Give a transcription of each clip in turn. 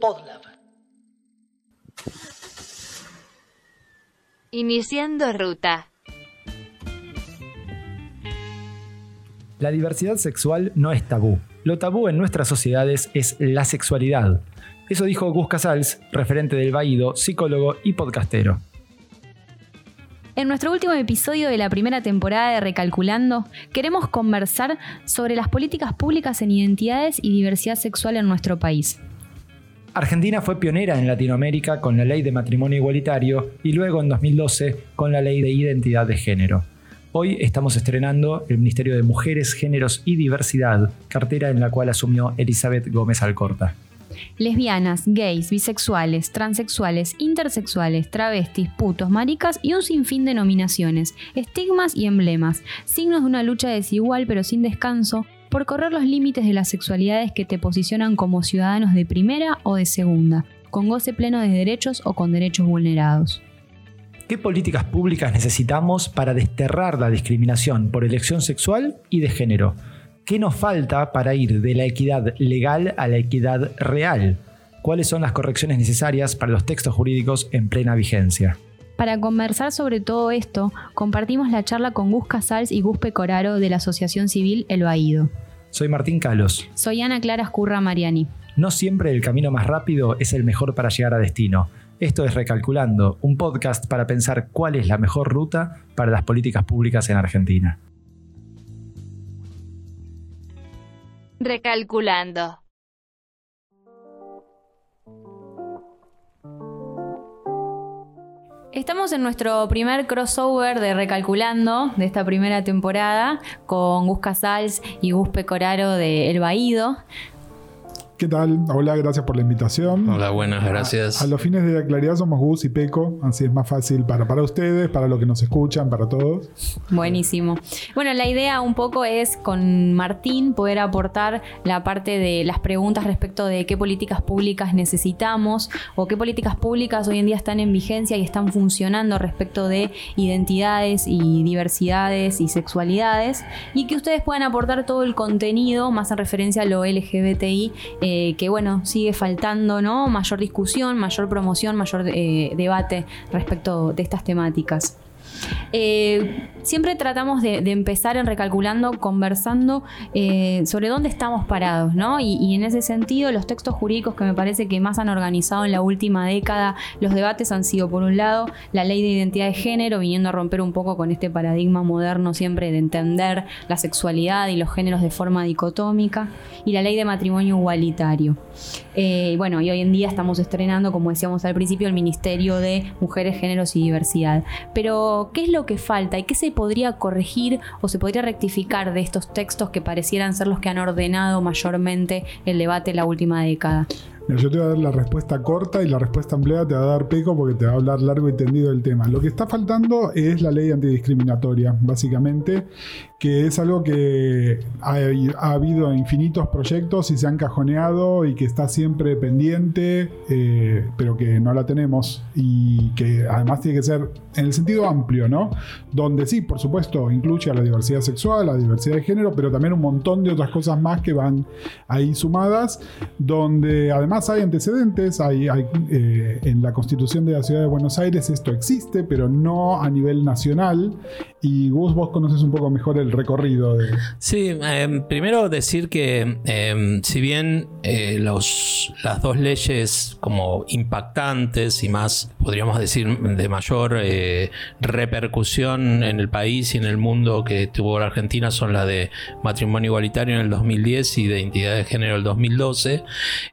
Podlab. Iniciando ruta. La diversidad sexual no es tabú. Lo tabú en nuestras sociedades es la sexualidad. Eso dijo Gus Casals, referente del Baído, psicólogo y podcastero. En nuestro último episodio de la primera temporada de Recalculando, queremos conversar sobre las políticas públicas en identidades y diversidad sexual en nuestro país. Argentina fue pionera en Latinoamérica con la ley de matrimonio igualitario y luego en 2012 con la ley de identidad de género. Hoy estamos estrenando el Ministerio de Mujeres, Géneros y Diversidad, cartera en la cual asumió Elizabeth Gómez Alcorta. Lesbianas, gays, bisexuales, transexuales, intersexuales, travestis, putos, maricas y un sinfín de nominaciones, estigmas y emblemas, signos de una lucha desigual pero sin descanso por correr los límites de las sexualidades que te posicionan como ciudadanos de primera o de segunda, con goce pleno de derechos o con derechos vulnerados. ¿Qué políticas públicas necesitamos para desterrar la discriminación por elección sexual y de género? ¿Qué nos falta para ir de la equidad legal a la equidad real? ¿Cuáles son las correcciones necesarias para los textos jurídicos en plena vigencia? Para conversar sobre todo esto, compartimos la charla con Gus Casals y Gus Pecoraro de la Asociación Civil El Baído. Soy Martín Calos. Soy Ana Clara Escurra Mariani. No siempre el camino más rápido es el mejor para llegar a destino. Esto es Recalculando, un podcast para pensar cuál es la mejor ruta para las políticas públicas en Argentina. Recalculando. Estamos en nuestro primer crossover de Recalculando de esta primera temporada con Gus Casals y Gus Pecoraro de El Baído. ¿Qué tal? Hola, gracias por la invitación. Hola, buenas, gracias. A, los fines de la claridad somos Gus y Peco, así es más fácil para, para ustedes, para los que nos escuchan, para todos. Buenísimo. Bueno, la idea un poco es con Martín poder aportar la parte de las preguntas respecto de qué políticas públicas necesitamos o qué políticas públicas hoy en día están en vigencia y están funcionando respecto de identidades y diversidades y sexualidades y que ustedes puedan aportar todo el contenido más en referencia a lo LGBTI. Eh, que bueno, sigue faltando, ¿no? Mayor discusión, mayor promoción, mayor eh, debate respecto de estas temáticas. Eh, siempre tratamos de, empezar en recalculando, conversando eh, sobre dónde estamos parados, ¿no? Y, en ese sentido, los textos jurídicos que me parece que más han organizado en la última década los debates han sido, por un lado, la ley de identidad de género, viniendo a romper un poco con este paradigma moderno siempre de entender la sexualidad y los géneros de forma dicotómica, y la ley de matrimonio igualitario. Eh, bueno, y hoy en día estamos estrenando, como decíamos al principio, el Ministerio de Mujeres, Géneros y Diversidad. Pero, ¿qué es lo que falta y qué se podría corregir o se podría rectificar de estos textos que parecieran ser los que han ordenado mayormente el debate la última década? Yo te voy a dar la respuesta corta y la respuesta ampliada te va a dar Peco porque te va a hablar largo y tendido del tema. Lo que está faltando es la ley antidiscriminatoria, básicamente, que es algo que ha, habido infinitos proyectos y se han cajoneado y que está siempre pendiente, eh, pero que no la tenemos y que además tiene que ser en el sentido amplio, ¿no? Donde sí, por supuesto, incluye a la diversidad sexual, a la diversidad de género, pero también un montón de otras cosas más que van ahí sumadas, donde además hay antecedentes, hay, eh, en la constitución de la ciudad de Buenos Aires esto existe, pero no a nivel nacional. Y Gus, vos conoces un poco mejor el recorrido de... Sí, em, primero decir que em, si bien eh, los, las dos leyes como impactantes y más, podríamos decir, de mayor eh, repercusión en el país y en el mundo que tuvo la Argentina son la de matrimonio igualitario en el 2010 y de identidad de género en el 2012,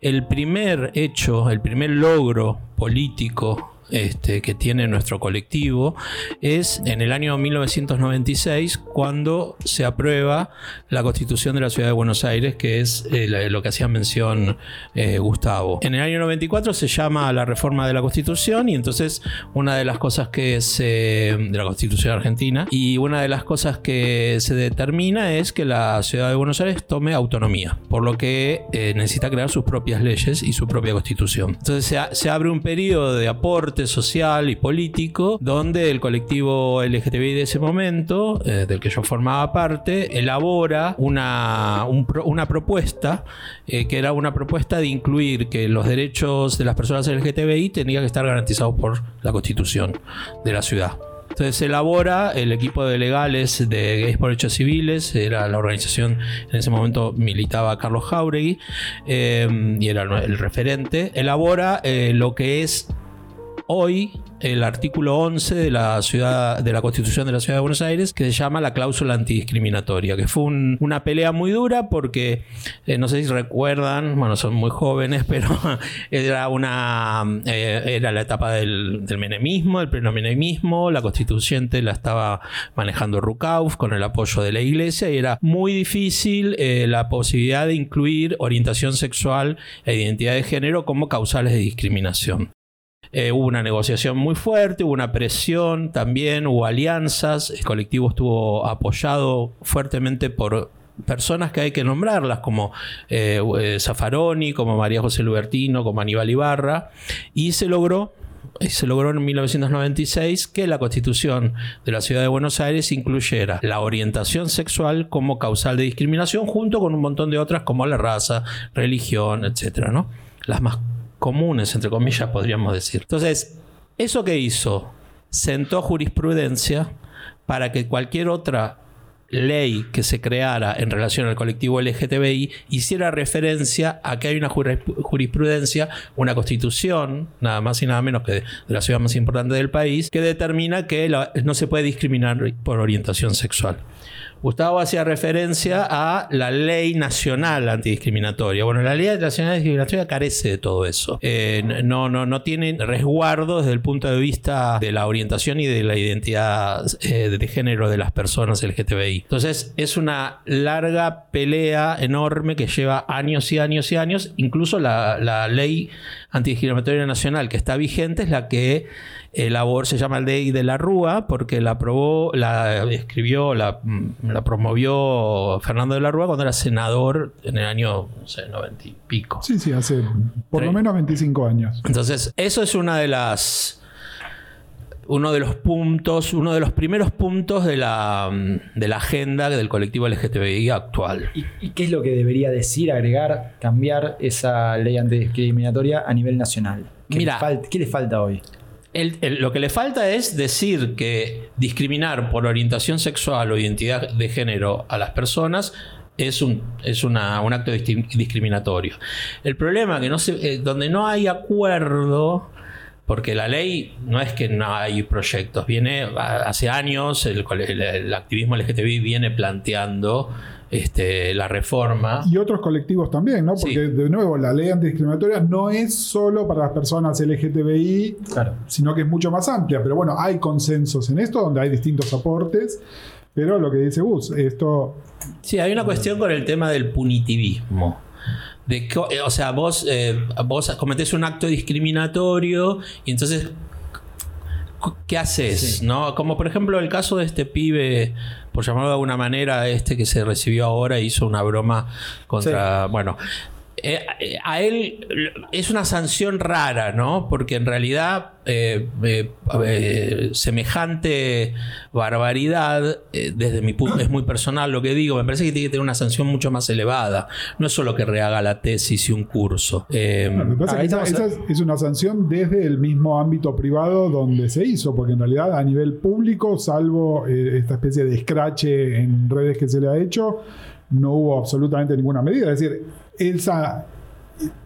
el primer hecho, el primer logro político este, que tiene nuestro colectivo es en el año 1996 cuando se aprueba la constitución de la ciudad de Buenos Aires, que es eh, lo que hacía mención eh, Gustavo. En el año 94 se llama la reforma de la constitución y entonces una de las cosas que se... de la constitución argentina y una de las cosas que se determina es que la ciudad de Buenos Aires tome autonomía, por lo que eh, necesita crear sus propias leyes y su propia constitución. Entonces se, se abre un periodo de aporte social y político, donde el colectivo LGTBI de ese momento, eh, del que yo formaba parte, elabora una, una propuesta, eh, que era una propuesta de incluir que los derechos de las personas LGTBI tenían que estar garantizados por la Constitución de la ciudad. Entonces se elabora el equipo de legales de Gays por Hechos Civiles, era la organización, en ese momento militaba Carlos Jauregui eh, y era el referente, elabora lo que es hoy el artículo 11 de la ciudad de la Constitución de la Ciudad de Buenos Aires que se llama la cláusula antidiscriminatoria, que fue un- una pelea muy dura porque eh, no sé si recuerdan, bueno, son muy jóvenes, pero era una eh, era la etapa del, menemismo, el pleno menemismo, la constituyente la estaba manejando Rukauf con el apoyo de la iglesia y era muy difícil eh, la posibilidad de incluir orientación sexual e identidad de género como causales de discriminación. Eh, hubo una negociación muy fuerte, hubo una presión también, hubo alianzas, el colectivo estuvo apoyado fuertemente por personas que hay que nombrarlas, como eh, eh, Zaffaroni, como María José Lubertino, como Aníbal Ibarra, y se logró se logró en 1996 que la constitución de la ciudad de Buenos Aires incluyera la orientación sexual como causal de discriminación junto con un montón de otras como la raza, religión, etcétera, ¿no? Las más comunes, entre comillas, podríamos decir. Entonces, ¿eso que hizo? Sentó jurisprudencia para que cualquier otra ley que se creara en relación al colectivo LGTBI hiciera referencia a que hay una juris- jurisprudencia, una constitución, nada más y nada menos que de, la ciudad más importante del país, que determina que no se puede discriminar por orientación sexual. Gustavo hacía referencia a la ley nacional antidiscriminatoria. Bueno, la ley nacional antidiscriminatoria carece de todo eso. Eh, no, no, no tiene resguardo desde el punto de vista de la orientación y de la identidad eh, de género de las personas LGTBI. Entonces, es una larga pelea enorme que lleva años y años y años. Incluso la, la ley antidiscriminatoria nacional que está vigente es la que elaboró, se llama Ley de la Rúa, porque la aprobó, la escribió, la, la promovió Fernando de la Rúa cuando era senador en el año, no sé, 90 y pico. Sí, sí, hace por lo menos 25 años. Entonces, eso es una de las. Uno de los puntos, uno de los primeros puntos de la, de la agenda del colectivo LGTBI actual. ¿Y, y qué es lo que debería decir, agregar, cambiar esa ley antidiscriminatoria a nivel nacional? ¿Qué, Mira. le, fal- qué le falta hoy? Lo que le falta es decir que discriminar por orientación sexual o identidad de género a las personas es un, es una- un acto discriminatorio. El problema que no se, eh, donde no hay acuerdo, porque la ley no es que no hay proyectos, viene hace años el, el- el activismo LGTBI viene planteando este, la reforma. Y otros colectivos también, ¿no? Porque, Sí. de nuevo, la ley antidiscriminatoria no es solo para las personas LGTBI, Claro. sino que es mucho más amplia. Pero bueno, hay consensos en esto, donde hay distintos aportes. Pero lo que dice Gus, esto Sí, hay una cuestión con el tema del punitivismo. De o sea, vos, eh, vos cometés un acto discriminatorio y entonces, ¿qué haces? Sí. ¿No? Como por ejemplo el caso de este pibe, por llamarlo de alguna manera, este que se recibió ahora e hizo una broma contra. Bueno. Eh, a él es una sanción rara, ¿no? Porque en realidad eh, eh, eh, semejante barbaridad, eh, desde mi punto, es muy personal lo que digo, me parece que tiene que tener una sanción mucho más elevada. No es solo que rehaga la tesis y un curso. Eh, pasa Ahí es que esa, esa es, es una sanción desde el mismo ámbito privado donde se hizo, porque en realidad a nivel público, salvo eh, esta especie de escrache en redes que se le ha hecho, no hubo absolutamente ninguna medida. Es decir, esa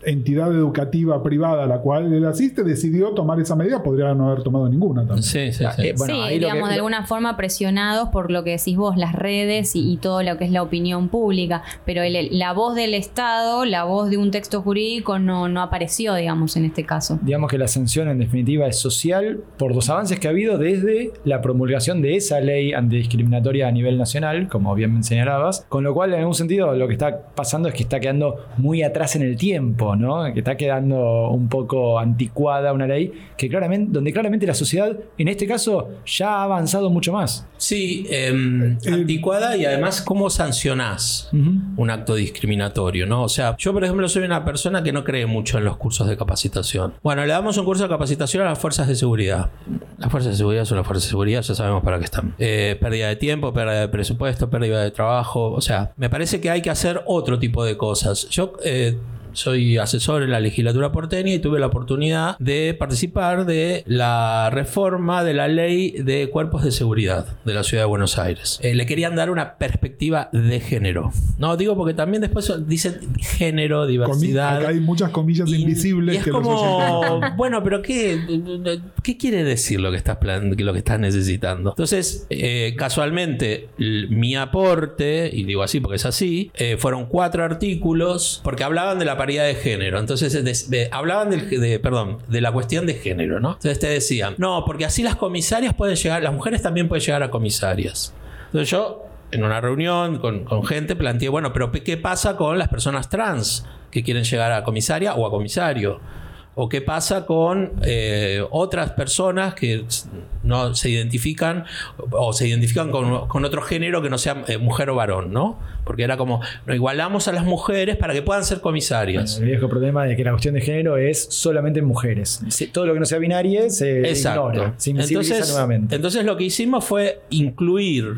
entidad educativa privada a la cual él asiste decidió tomar esa medida, podría no haber tomado ninguna también. sí, sí, sí. Eh, bueno, sí, ahí lo digamos, que- de alguna forma presionados por lo que decís vos, las redes y, y todo lo que es la opinión pública. Pero el- la voz del Estado, la voz de un texto jurídico no, no apareció, digamos, en este caso. Digamos que la sanción en definitiva es social por los avances que ha habido desde la promulgación de esa ley antidiscriminatoria a nivel nacional, como bien señalabas, con lo cual en algún sentido lo que está pasando es que está quedando muy atrás en el tiempo tiempo, ¿no? Que está quedando un poco anticuada una ley que claramente, donde claramente la sociedad, en este caso, ya ha avanzado mucho más. Sí, em, anticuada y además cómo sancionás un acto discriminatorio, ¿no? O sea, yo por ejemplo soy una persona que no cree mucho en los cursos de capacitación. Bueno, le damos un curso de capacitación a las fuerzas de seguridad. Las fuerzas de seguridad son las fuerzas de seguridad, ya sabemos para qué están. Eh, pérdida de tiempo, pérdida de presupuesto, pérdida de trabajo. O sea, me parece que hay que hacer otro tipo de cosas. Yo eh, soy asesor en la legislatura porteña y tuve la oportunidad de participar de la reforma de la ley de cuerpos de seguridad de la ciudad de Buenos Aires. Eh, le querían dar una perspectiva de género. No, digo porque también después dicen género, diversidad. Acá hay muchas comillas invisibles y es que como, bueno, pero ¿qué, ¿qué quiere decir lo que estás, lo que estás necesitando? Entonces, eh, casualmente, mi aporte, y digo así porque es así, eh, fueron cuatro artículos porque hablaban de la paridad de género. Entonces hablaban de, perdón, de la cuestión de género, ¿no? Entonces te decían, no, porque así las comisarias pueden llegar, las mujeres también pueden llegar a comisarias. Entonces yo, en una reunión con, con gente, planteé, bueno, pero ¿qué pasa con las personas trans que quieren llegar a comisaria o a comisario? ¿O qué pasa con eh, otras personas que no se identifican o se identifican con, otro género que no sea eh, mujer o varón, ¿no? Porque era como, nos igualamos a las mujeres para que puedan ser comisarias. el viejo problema de que la cuestión de género es solamente mujeres. Todo lo que no sea binario se ignora, se entonces, nuevamente. Entonces lo que hicimos fue incluir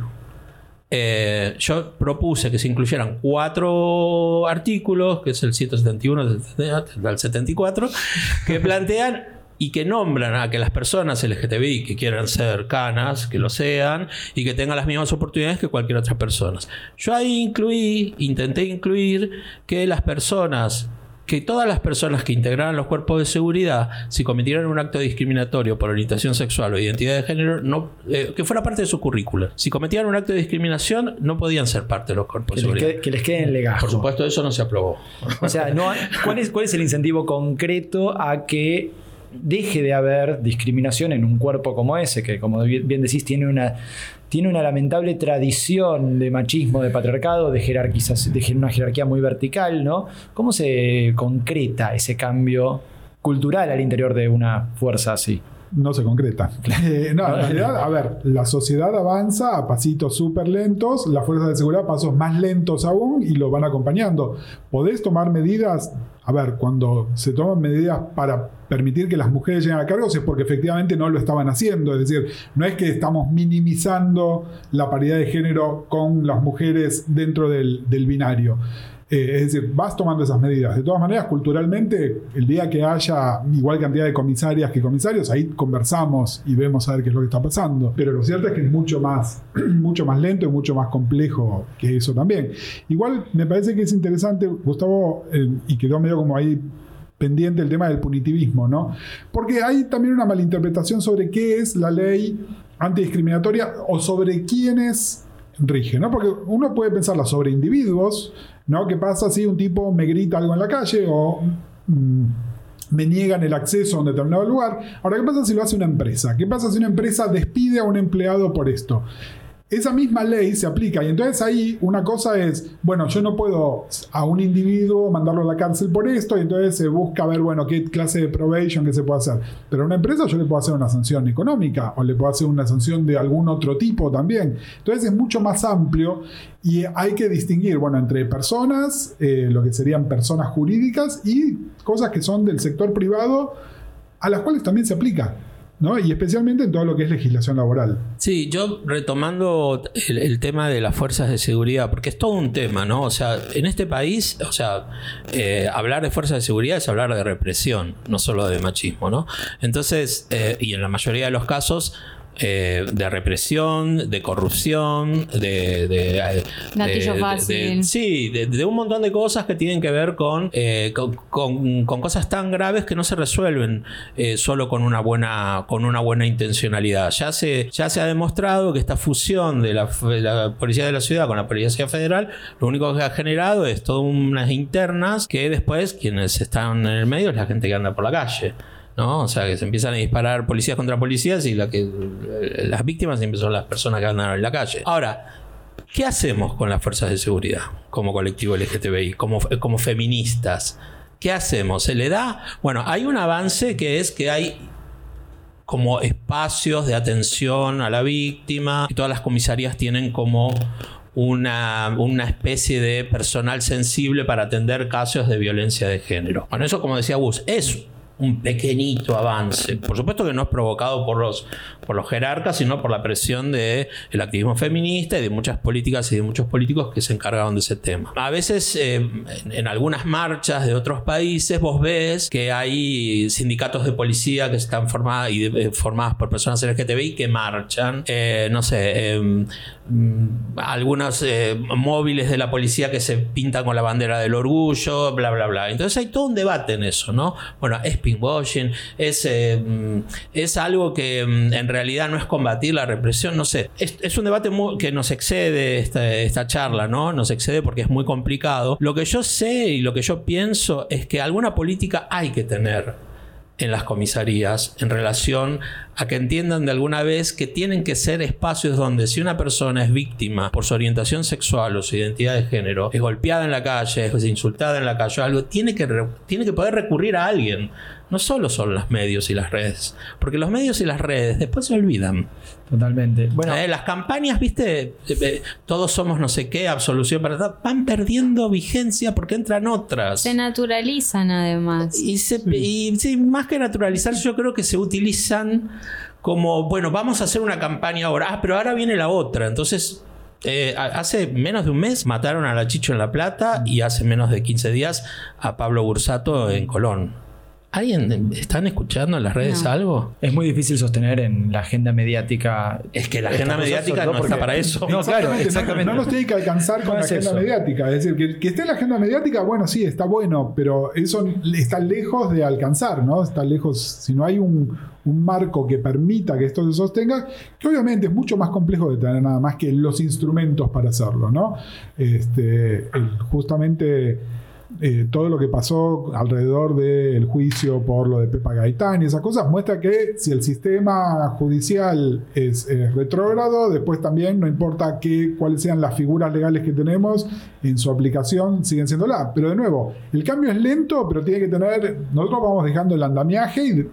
eh, yo propuse que se incluyeran cuatro artículos, que es el 171 del 74, que plantean y que nombran a que las personas LGTBI que quieran ser canas, que lo sean, y que tengan las mismas oportunidades que cualquier otra persona. Yo ahí incluí, intenté incluir que las personas que todas las personas que integraran los cuerpos de seguridad, si cometieran un acto discriminatorio por orientación sexual o identidad de género, no, eh, que fuera parte de su currícula. Si cometían un acto de discriminación, no podían ser parte de los cuerpos de seguridad. que les quede en legajo. Por supuesto, eso no se aprobó. O sea, no, ¿cuál, es, ¿cuál es el incentivo concreto a que deje de haber discriminación en un cuerpo como ese, que como bien decís tiene una tiene una lamentable tradición de machismo, de patriarcado, de, de una jerarquía muy vertical, ¿no? ¿Cómo se concreta ese cambio cultural al interior de una fuerza así? no se concreta. Eh, no, en realidad, a ver, la sociedad avanza a pasitos súper lentos, las fuerzas de seguridad a pasos más lentos aún y lo van acompañando. Podés tomar medidas, a ver, cuando se toman medidas para permitir que las mujeres lleguen a cargos es porque efectivamente no lo estaban haciendo. Es decir, no es que estamos minimizando la paridad de género con las mujeres dentro del, del binario. Eh, es decir, vas tomando esas medidas. De todas maneras, culturalmente, el día que haya igual cantidad de comisarias que comisarios, ahí conversamos y vemos a ver qué es lo que está pasando. Pero lo cierto es que es mucho más, mucho más lento y mucho más complejo que eso también. Igual me parece que es interesante, Gustavo, eh, y quedó medio como ahí pendiente el tema del punitivismo, ¿no? Porque hay también una malinterpretación sobre qué es la ley antidiscriminatoria o sobre quiénes rige, ¿no? Porque uno puede pensarla sobre individuos, ¿no? ¿Qué pasa si un tipo me grita algo en la calle o mm, me niegan el acceso a un determinado lugar? Ahora, ¿qué pasa si lo hace una empresa? ¿Qué pasa si una empresa despide a un empleado por esto? Esa misma ley se aplica y entonces ahí una cosa es, bueno, yo no puedo a un individuo mandarlo a la cárcel por esto y entonces se busca ver, bueno, qué clase de probation que se puede hacer. Pero a una empresa yo le puedo hacer una sanción económica o le puedo hacer una sanción de algún otro tipo también. Entonces es mucho más amplio y hay que distinguir, bueno, entre personas, eh, lo que serían personas jurídicas y cosas que son del sector privado a las cuales también se aplica. ¿No? Y especialmente en todo lo que es legislación laboral. Sí, yo retomando el, tema de las fuerzas de seguridad, porque es todo un tema, ¿no? O sea, en este país, o sea, eh, hablar de fuerzas de seguridad es hablar de represión, no solo de machismo, ¿no? Entonces, eh, y en la mayoría de los casos, eh, de represión, de corrupción, de... de, fácil. sí, de, un montón de cosas que tienen que ver con, eh, con, cosas tan graves que no se resuelven eh, solo con una, buena, con una buena intencionalidad. Ya se, ya se ha demostrado que esta fusión de la, la Policía de la Ciudad con la Policía Federal, lo único que ha generado es todas unas internas que después quienes están en el medio es la gente que anda por la calle. ¿No? O sea, que se empiezan a disparar policías contra policías y las víctimas siempre son las personas que andan en la calle. Ahora, ¿qué hacemos con las fuerzas de seguridad como colectivo LGTBI, como, como feministas? ¿Qué hacemos? ¿Se le da? Bueno, hay un avance que es que hay como espacios de atención a la víctima y todas las comisarías tienen como una, una, especie de personal sensible para atender casos de violencia de género. Bueno, eso como decía Gus, es un pequeñito avance. Por supuesto que no es provocado por los, por los jerarcas, sino por la presión del el activismo feminista y de muchas políticas y de muchos políticos que se encargaron de ese tema. A veces eh, en, algunas marchas de otros países vos ves que hay sindicatos de policía que están formadas y eh, formadas por personas LGTBI que marchan. Eh, no sé, em, mm, algunos móviles de la policía que se pintan con la bandera del orgullo, bla, bla, bla. Entonces hay todo un debate en eso, ¿no? Bueno, es pinkwashing, es, mm, es algo que mm, en realidad no es combatir la represión, no sé. Es, un debate que nos excede esta, charla, ¿no? Nos excede porque es muy complicado. Lo que yo sé y lo que yo pienso es que alguna política hay que tener en las comisarías en relación a que entiendan de alguna vez que tienen que ser espacios donde si una persona es víctima por su orientación sexual o su identidad de género, es golpeada en la calle, es insultada en la calle o algo, tiene que, tiene que poder recurrir a alguien no solo son los medios y las redes, porque los medios y las redes después se olvidan. Totalmente. Bueno, eh, las campañas, viste, eh, eh, todos somos no sé qué, absolución, ¿verdad? Van perdiendo vigencia porque entran otras. Se naturalizan además. Y, sí. más que naturalizar, yo creo que se utilizan como, bueno, vamos a hacer una campaña ahora, ah, pero ahora viene la otra. Entonces, hace menos de un mes mataron a la Chicho en La Plata y hace menos de 15 días a Pablo Bursato en Colón. ¿Alguien están escuchando en las redes algo? Es muy difícil sostener en la agenda mediática. Es que la agenda mediática no está para eso. No, claro, exactamente. No, nos tiene que alcanzar con la agenda mediática. Es decir, que, esté en la agenda mediática, bueno, sí, está bueno, pero eso está lejos de alcanzar, ¿no? Está lejos. Si no hay un, marco que permita que esto se sostenga, que obviamente es mucho más complejo de tener nada más que los instrumentos para hacerlo, ¿no? Este, justamente eh, todo lo que pasó alrededor del juicio por lo de Pepa Gaitán y esas cosas muestra que si el sistema judicial es, retrógrado, después también no importa qué, cuáles sean las figuras legales que tenemos, en su aplicación siguen siendo la. Pero de nuevo, el cambio es lento, pero tiene que tener, nosotros vamos dejando el andamiaje y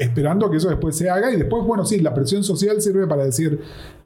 esperando que eso después se haga y después, bueno, sí, la presión social sirve para decir,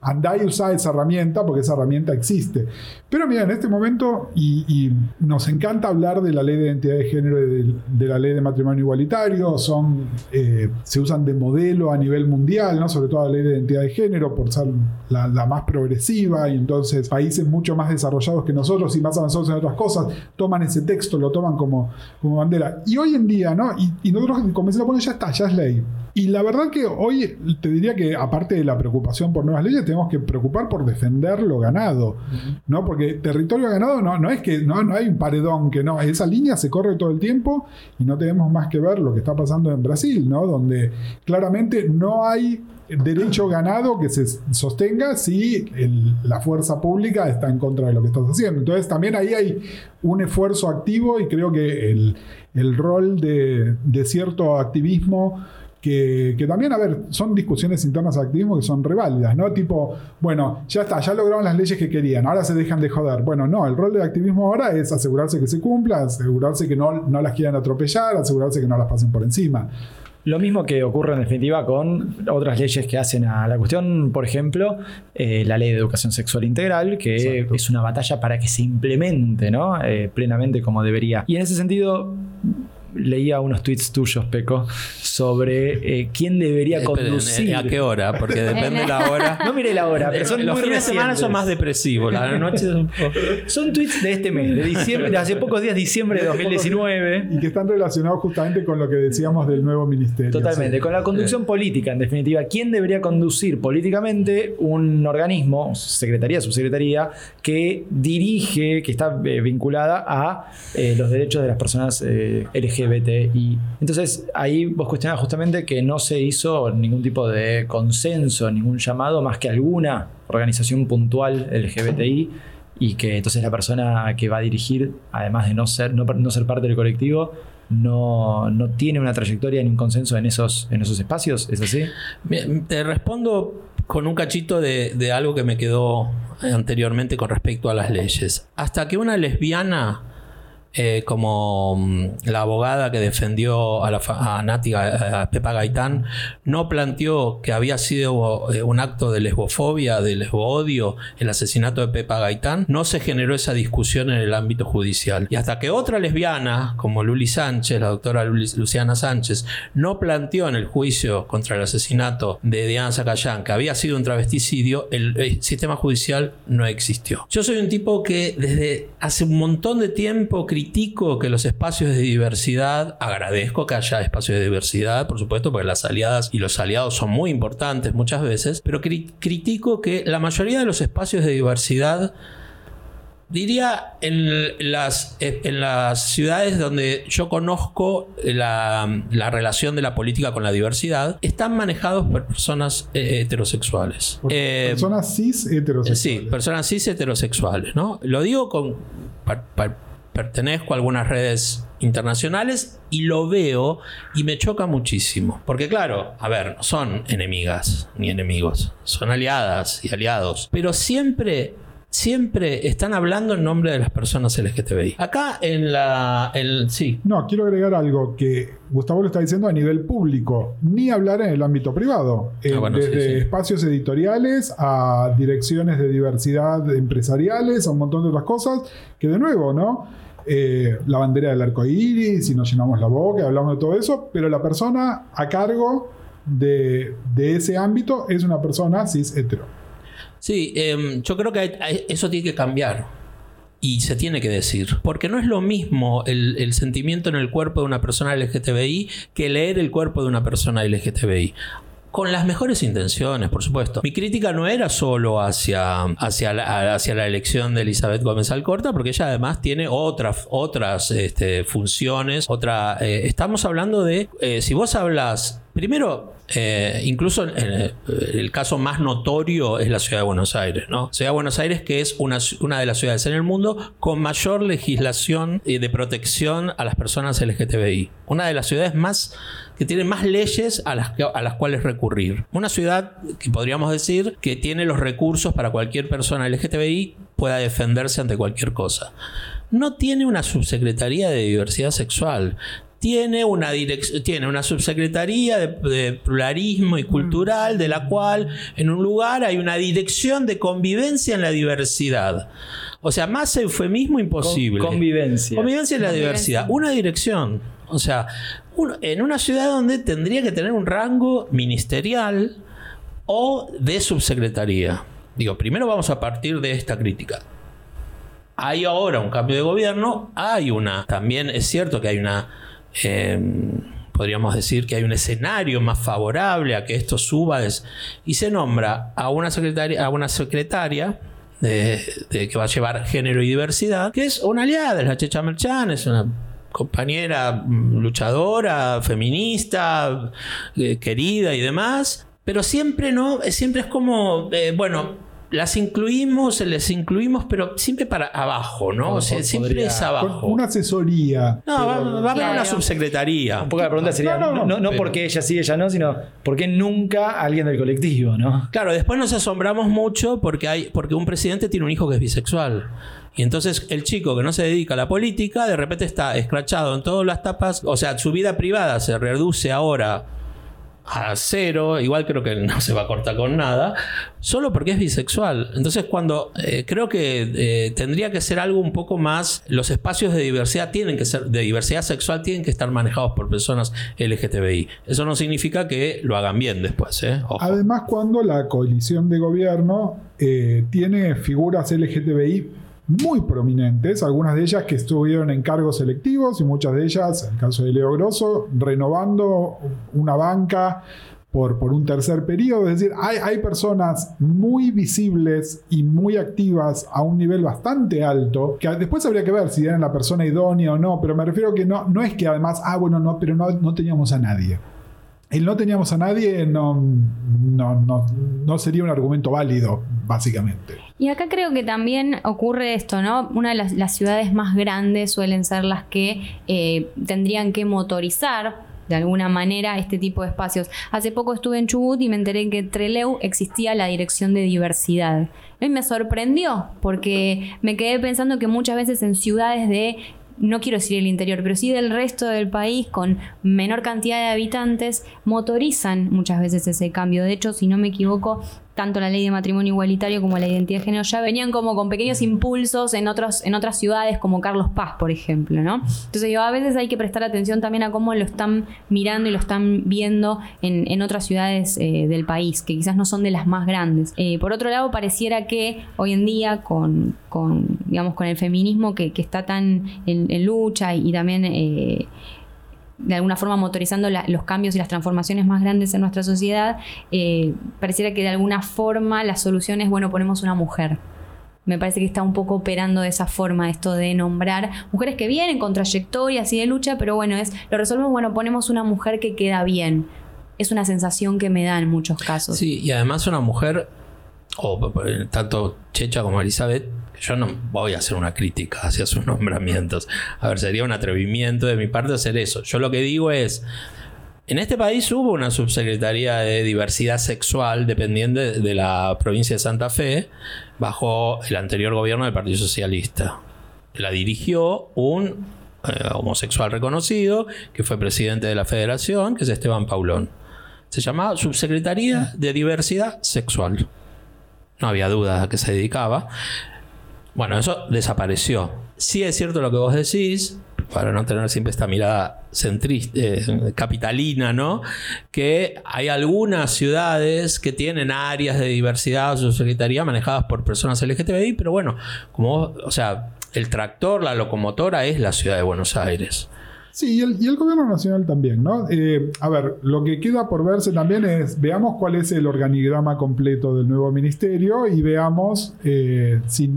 andá y usá esa herramienta porque esa herramienta existe. Pero mira, en este momento, y, nos encanta hablar de la ley de identidad de género y de, la ley de matrimonio igualitario, son, eh, se usan de modelo a nivel mundial, ¿no? sobre todo la ley de identidad de género por ser la, más progresiva y entonces países mucho más desarrollados que nosotros y más avanzados en otras cosas toman ese texto, lo toman como, como bandera. Y hoy en día, ¿no? Y, y nosotros comenzamos a poner, ya está, ya es ley. Y la verdad que hoy te diría que aparte de la preocupación por nuevas leyes, tenemos que preocupar por defender lo ganado, ¿no? Porque territorio ganado no, no es que no, no hay un paredón, que no, esa línea se corre todo el tiempo y no tenemos más que ver lo que está pasando en Brasil, ¿no? Donde claramente no hay derecho ganado que se sostenga si la fuerza pública está en contra de lo que estás haciendo. Entonces también ahí hay un esfuerzo activo y creo que el, rol de, de cierto activismo que, también, a ver, son discusiones internas de activismo que son reválidas, ¿no? Tipo, bueno, ya está, ya lograron las leyes que querían, ahora se dejan de joder. Bueno, no, el rol del activismo ahora es asegurarse que se cumplan, asegurarse que no, no las quieran atropellar, asegurarse que no las pasen por encima. Lo mismo que ocurre en definitiva con otras leyes que hacen a la cuestión, por ejemplo, eh, la ley de educación sexual integral, que es una batalla para que se implemente ¿no? Eh, plenamente como debería. Y en ese sentido, leía unos tweets tuyos, Peco, sobre eh, quién debería conducir. ¿A qué hora? Porque depende de la hora. No miré la hora, pero son los fines de semana son más depresivos. La noche son tweets de este mes, de diciembre, de hace pocos días, diciembre de 2019. Y que están relacionados justamente con lo que decíamos del nuevo ministerio. Totalmente, con la conducción política, en definitiva. ¿Quién debería conducir políticamente un organismo, secretaría, subsecretaría, que dirige, que está eh, vinculada a eh, los derechos de las personas LGBT? LGBTI. Entonces ahí vos cuestionabas justamente que no se hizo ningún tipo de consenso, ningún llamado, más que alguna organización puntual LGBTI y que entonces la persona que va a dirigir, además de no ser, no, ser parte del colectivo, no, tiene una trayectoria ni un consenso en esos, en esos espacios, ¿es así? te respondo con un cachito de, de algo que me quedó anteriormente con respecto a las leyes. Hasta que una lesbiana eh, como mm, la abogada que defendió a, la, a Nati, a Pepa Gaitán, no planteó que había sido eh, un acto de lesbofobia, de lesboodio, el asesinato de Pepa Gaitán, no se generó esa discusión en el ámbito judicial. Y hasta que otra lesbiana, como Luli Sánchez, la doctora Luciana Sánchez, no planteó en el juicio contra el asesinato de Diana Zacayán que había sido un travesticidio, el, el sistema judicial no existió. Yo soy un tipo que desde hace un montón de tiempo critico que los espacios de diversidad, agradezco que haya espacios de diversidad, por supuesto, porque las aliadas y los aliados son muy importantes muchas veces, pero cri- critico que la mayoría de los espacios de diversidad Diría en las, en las ciudades donde yo conozco la, la relación de la política con la diversidad, están manejados por personas eh, heterosexuales. Por Eh, personas cis heterosexuales. Sí, personas cis heterosexuales, ¿no? Lo digo con. Pertenezco a algunas redes internacionales y lo veo y me choca muchísimo. Porque, claro, a ver, no son enemigas ni enemigos, son aliadas y aliados. Pero siempre. Siempre están hablando en nombre de las personas LGTBI. Acá en la. en- sí. No, quiero agregar algo que Gustavo lo está diciendo a nivel público, ni hablar en el ámbito privado, Eh, Ah, sí, desde sí. espacios editoriales a direcciones de diversidad empresariales, a un montón de otras cosas, que de nuevo, ¿no? Eh, la bandera del arco iris, y nos llenamos la boca, hablamos de todo eso, pero la persona a cargo de, de ese ámbito es una persona cis hetero. Sí, em, yo creo que eso tiene que cambiar. Y se tiene que decir. Porque no es lo mismo el sentimiento en el cuerpo de una persona LGTBI que leer el cuerpo de una persona LGTBI. Con las mejores intenciones, por supuesto. Mi crítica no era solo hacia, hacia, la, elección de Elizabeth Gómez Alcorta, porque ella además tiene otras, otras este, funciones. Otra, eh, estamos hablando de, eh, si vos hablas, primero, eh, incluso en el caso más notorio es la ciudad de Buenos Aires, ¿no? Ciudad de Buenos Aires, que es una, una de las ciudades en el mundo con mayor legislación eh, de protección a las personas LGTBI. Una de las ciudades más que tiene más leyes a las, a las cuales recurrir. Una ciudad que podríamos decir que tiene los recursos para cualquier persona LGTBI pueda defenderse ante cualquier cosa. No tiene una subsecretaría de diversidad sexual. Tiene una, tiene una subsecretaría de, de pluralismo y cultural, de la cual en un lugar hay una dirección de convivencia en la diversidad. O sea, más eufemismo imposible. Con- convivencia. Convivencia en la Convivencia. diversidad. Una dirección. O sea, en una ciudad donde tendría que tener un rango ministerial o de subsecretaría. Digo, primero vamos a partir de esta crítica. Hay ahora un cambio de gobierno, hay una, también es cierto que hay una, eh, podríamos decir que hay un escenario más favorable a que esto suba y se nombra a una secretaria, a una secretaria que va a llevar género y diversidad, que es una aliada, es la Checha Merchan, es una compañera mm, luchadora, feminista, eh, querida y demás, pero siempre no, eh, siempre es como, eh, bueno, las incluimos, les incluimos, pero siempre para abajo, ¿no? O sea, siempre podría- es abajo. una asesoría. No, va, va a haber Claro. una subsecretaría. Un poco la pregunta sería, No, no, no, no, no pero- porque ella sí, ella no, sino ¿por qué nunca alguien del colectivo, no? Claro, después nos asombramos mucho porque hay, porque un presidente tiene un hijo que es bisexual. Y entonces el chico que no se dedica a la política, de repente está escrachado en todas las tapas. O sea, su vida privada se reduce ahora a cero. Igual creo que no se va a cortar con nada. Solo porque es bisexual. Entonces, cuando eh, creo que eh, tendría que ser algo un poco más. Los espacios de diversidad tienen que ser. de diversidad sexual tienen que estar manejados por personas LGTBI. Eso no significa que lo hagan bien después, ¿eh? Además, cuando la coalición de gobierno tiene figuras LGTBI muy prominentes, algunas de ellas que estuvieron en cargos selectivos y muchas de ellas, en el caso de Leo Grosso, renovando una banca por, por un tercer periodo. Es decir, hay, hay personas muy visibles y muy activas a un nivel bastante alto, que después habría que ver si eran la persona idónea o no, pero me refiero que no, no es que además, ah, bueno, no, pero no, no teníamos a nadie. El no teníamos a nadie no, no, no, no sería un argumento válido, básicamente. Y acá creo que también ocurre esto, ¿no? Una de las, ciudades más grandes suelen ser las que eh, tendrían que motorizar de alguna manera este tipo de espacios. Hace poco estuve en Chubut y me enteré que en Treleu existía la dirección de diversidad. Y me sorprendió porque me quedé pensando que muchas veces en ciudades de no quiero decir el interior, pero sí del resto del país con menor cantidad de habitantes, motorizan muchas veces ese cambio. De hecho, si no me equivoco, tanto la ley de matrimonio igualitario como la identidad de género ya venían como con pequeños impulsos en, otros, en otras ciudades como Carlos Paz, por ejemplo, ¿no? Entonces yo a veces hay que prestar atención también a cómo lo están mirando y lo están viendo en, otras ciudades eh, del país, que quizás no son de las más grandes. Eh, por otro lado, pareciera que hoy en día con, digamos, con el feminismo que, está tan en, lucha y, también... Eh, de alguna forma motorizando los cambios y las transformaciones más grandes en nuestra sociedad, eh, pareciera que de alguna forma la solución es, bueno, ponemos una mujer. Me parece que está un poco operando de esa forma esto de nombrar mujeres que vienen con trayectorias y de lucha, pero bueno, es lo resolvemos, bueno, ponemos una mujer que queda bien. Es una sensación que me da en muchos casos. Sí, y además una mujer, o tanto Checha como Elizabeth, yo no voy a hacer una crítica hacia sus nombramientos. A ver, sería un atrevimiento de mi parte hacer eso. Yo lo que digo es, en este país hubo una subsecretaría de diversidad sexual dependiente de la provincia de Santa Fe bajo el anterior gobierno del Partido Socialista. La dirigió un eh, homosexual reconocido que fue presidente de la federación, que es Esteban Paulón. Se llamaba Subsecretaría de Diversidad Sexual. No había duda a qué se dedicaba. Bueno, eso desapareció. Sí es cierto lo que vos decís, para no tener siempre esta mirada centrista, eh, capitalina, ¿no? Que hay algunas ciudades que tienen áreas de diversidad o subsecretaría manejadas por personas LGTBI, pero bueno, como, o sea, el tractor, la locomotora es la ciudad de Buenos Aires. Sí, y el, gobierno nacional también, ¿no? Eh, a ver, lo que queda por verse también es, veamos cuál es el organigrama completo del nuevo ministerio y veamos eh, si,